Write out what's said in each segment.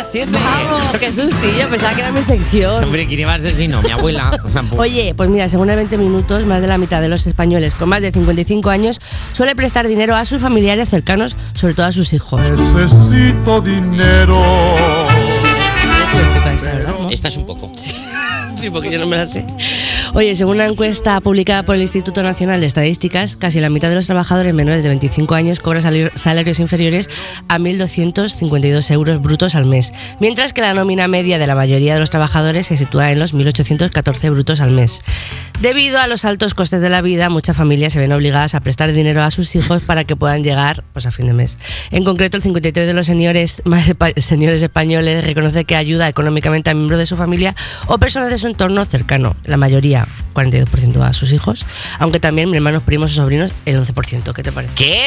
las 7. Vamos, qué sustillo, pensaba que era mi sección. Hombre, ¿quién iba a ser si no? Mi abuela. Oye, pues mira, según el 20 minutos, más de la mitad de los españoles con más de 55 años suele prestar dinero a sus familiares cercanos, sobre todo a sus hijos. Necesito dinero. De tu época esta, ¿verdad? ¿No? Esta es un poco. Sí, porque yo no me la sé. Oye, según una encuesta publicada por el Instituto Nacional de Estadísticas, casi la mitad de los trabajadores menores de 25 años cobra salarios inferiores a 1.252 euros brutos al mes, mientras que la nómina media de la mayoría de los trabajadores se sitúa en los 1.814 brutos al mes. Debido a los altos costes de la vida, muchas familias se ven obligadas a prestar dinero a sus hijos para que puedan llegar pues, a fin de mes. En concreto, el 53 de los señores, señores españoles reconoce que ayuda económicamente a miembros de su familia o personas de su entorno cercano. La mayoría, 42% a sus hijos, aunque también mis hermanos, primos o sobrinos, el 11%. ¿Qué te parece? ¿Qué?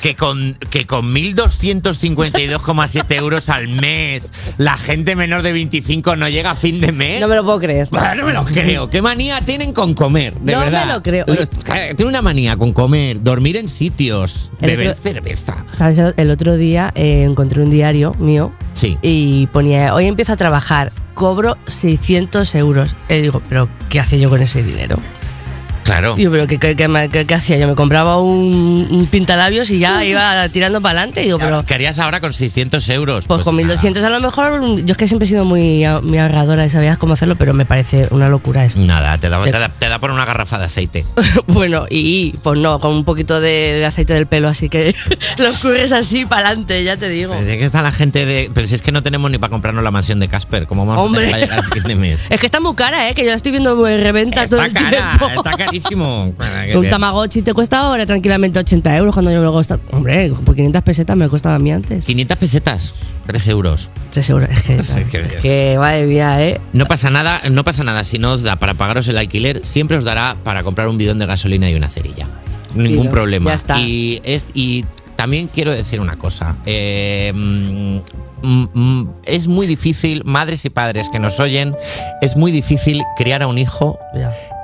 Que con, que con 1.252,7 euros al mes la gente menor de 25 no llega a fin de mes. No me lo puedo creer. No me lo creo. ¿Qué manía tienen con comer? De No me verdad. lo creo. Los- Tienen una manía con comer, dormir en sitios, El beber otro- cerveza. ¿Sabes? El otro día eh, encontré un diario mío Sí. y ponía, hoy empiezo a trabajar, cobro 600 euros. Y digo, pero ¿qué hacía yo con ese dinero? Claro. Digo, pero ¿qué, qué- qué qué- hacía? Yo me compraba un, un pintalabios y ya iba tirando para adelante. Digo, pero ¿Qué harías ahora con 600 euros? pues, con nada. 1200 a lo mejor, yo es que siempre he sido muy, muy ahorradora y sabía cómo hacerlo, pero me parece una locura esto. Nada, te da, te, da, te da por una garrafa de aceite. bueno, y pues no, con un poquito de, de aceite del pelo, así que lo escurres así para adelante, ya te digo. Pero que está la gente de. Pero si es que no tenemos ni para comprarnos la mansión de Casper, ¿cómo vamos Hombre. a llegar a fin de mes? Es que está muy cara, ¿eh? Que yo la estoy viendo en reventa todo Está el cara, tiempo. está carísimo. Un. Tamagotchi te cuesta ahora tranquilamente 80 euros cuando yo me lo cuesta. Hombre, por 500 pesetas me costaba a mí antes. 500 pesetas, 3 euros. 3 euros. Es que, Es que- es que madre mía, ¿eh? No pasa nada, no pasa nada. Si no os da para pagaros el alquiler, siempre os dará para comprar un bidón de gasolina y una cerilla. Ningún Tiro, problema. ya está. Y, es, y también quiero decir una cosa. Eh, mm, es muy difícil, madres y padres que nos oyen, es muy difícil criar a un hijo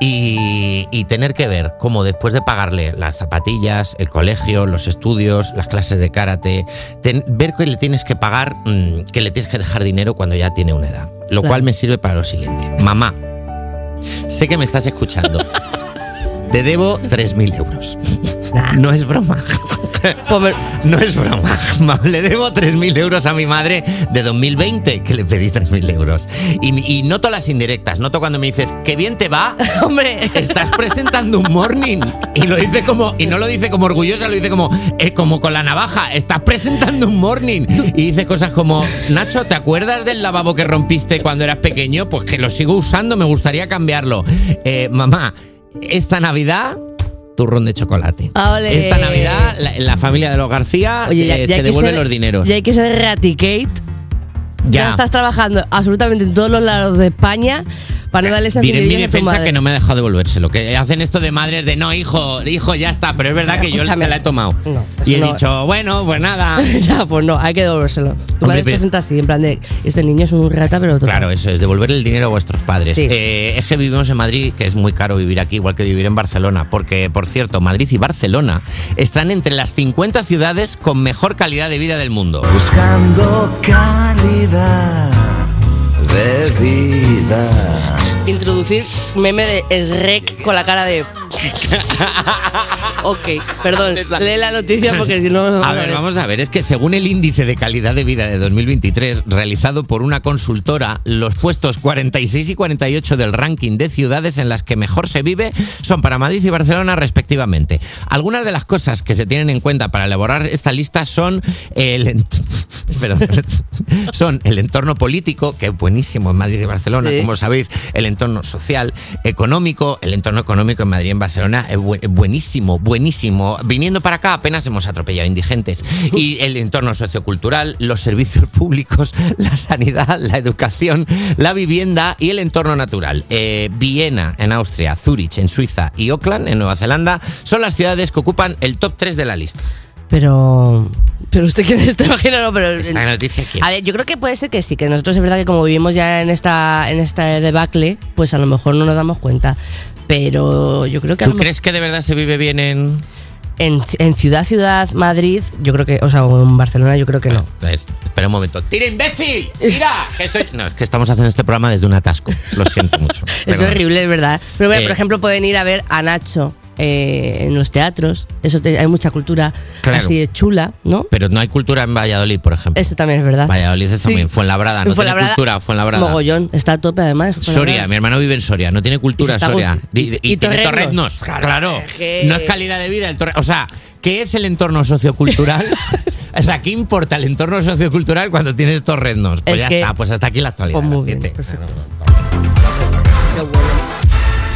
y, y tener que ver cómo después de pagarle las zapatillas, el colegio, los estudios, las clases de karate, ten- ver que le tienes que pagar, mm, que le tienes que dejar dinero cuando ya tiene una edad. Lo Claro. cual me sirve para lo siguiente. Mamá, sé que me estás escuchando. Te debo 3.000 euros. Nah. No es broma. No es broma. Ma- Le debo 3.000 euros a mi madre de 2020, que le pedí 3.000 euros. Y, y noto las indirectas. Noto cuando me dices, qué bien te va. hombre, Estás presentando un morning y lo dice como y no lo dice como orgullosa, lo dice como eh, como con la navaja. Estás presentando un morning y dice cosas como Nacho, ¿te acuerdas del lavabo que rompiste cuando eras pequeño? Pues que lo sigo usando, me gustaría cambiarlo. Eh, mamá, esta Navidad turrón de chocolate. Ole. Esta Navidad la, la familia de los García oye, ya, eh, ya se ser- los dineros. Ya hay que ser Raticate. Ya. Ya. estás trabajando absolutamente en todos los lados de España para no darle esa Diré en mi defensa que no me ha dejado devolvérselo. Que hacen esto de madres de no, hijo, hijo, ya está. Pero es verdad que yo se la he tomado. No, y he no- dicho, bueno, pues nada. ya, pues no, hay que devolvérselo. Tu Hombre, madre se pero- presenta así, en plan de, este niño es un rata, pero total. Claro, eso es, devolver el dinero a vuestros padres. Sí. Eh, es que vivimos en Madrid, que es muy caro vivir aquí, igual que vivir en Barcelona. Porque, por cierto, Madrid y Barcelona están entre las 50 ciudades con mejor calidad de vida del mundo. Buscando calidad de vida. Introducir meme de Shrek con la cara de... ok, perdón, lee la noticia porque si no... A ver, vamos a ver, es que según el índice de calidad de vida de 2023 realizado por una consultora, los puestos 46 y 48 del ranking de ciudades en las que mejor se vive son para Madrid y Barcelona respectivamente. Algunas de las cosas que se tienen en cuenta para elaborar esta lista son el, perdón, son el entorno político, que es buenísimo en Madrid y Barcelona, Sí. como sabéis, el entorno social, económico, el entorno económico en Madrid y en Barcelona es bu- es buenísimo, buenísimo. Viniendo para acá apenas hemos atropellado indigentes. Y el entorno sociocultural, los servicios públicos, la sanidad, la educación, la vivienda y el entorno natural. Eh, Viena en Austria, Zurich en Suiza y Auckland en Nueva Zelanda son las ciudades que ocupan el top 3 de la lista. Pero... Pero usted que está imaginando, pero... Esta noticia aquí. A ver, yo creo que puede ser que sí, que nosotros es verdad que como vivimos ya en esta en esta debacle, pues a lo mejor no nos damos cuenta. Pero yo creo que ¿Tú crees que de verdad se vive bien en...? en, en ciudad, ciudad, Madrid, yo creo que, o sea, en Barcelona, yo creo que no. Es- espera un momento. ¡Tira, imbécil! ¡Tira! que estoy- No, es que estamos haciendo este programa desde un atasco. Lo siento mucho. Es horrible, es verdad. Pero bueno, Eh, por ejemplo, pueden ir a ver a Nacho eh, en los teatros. Eso te- hay mucha cultura Claro. así de chula, ¿no? Pero no hay cultura en Valladolid, por ejemplo. Eso también es verdad. Valladolid es también. Sí. Fuenlabrada. No En Fuenlabrada, tiene cultura. Fuenlabrada. Mogollón. Está a tope, además. Soria, mi hermano vive en Soria, no tiene cultura Soria. Y, y tiene torreznos, claro. Que- No es calidad de vida el torre. O sea, ¿qué es el entorno sociocultural? o sea, ¿qué importa el entorno sociocultural cuando tienes torreznos? Pues Es ya que- está, pues hasta aquí la actualidad. Pues muy bien, perfecto. Claro,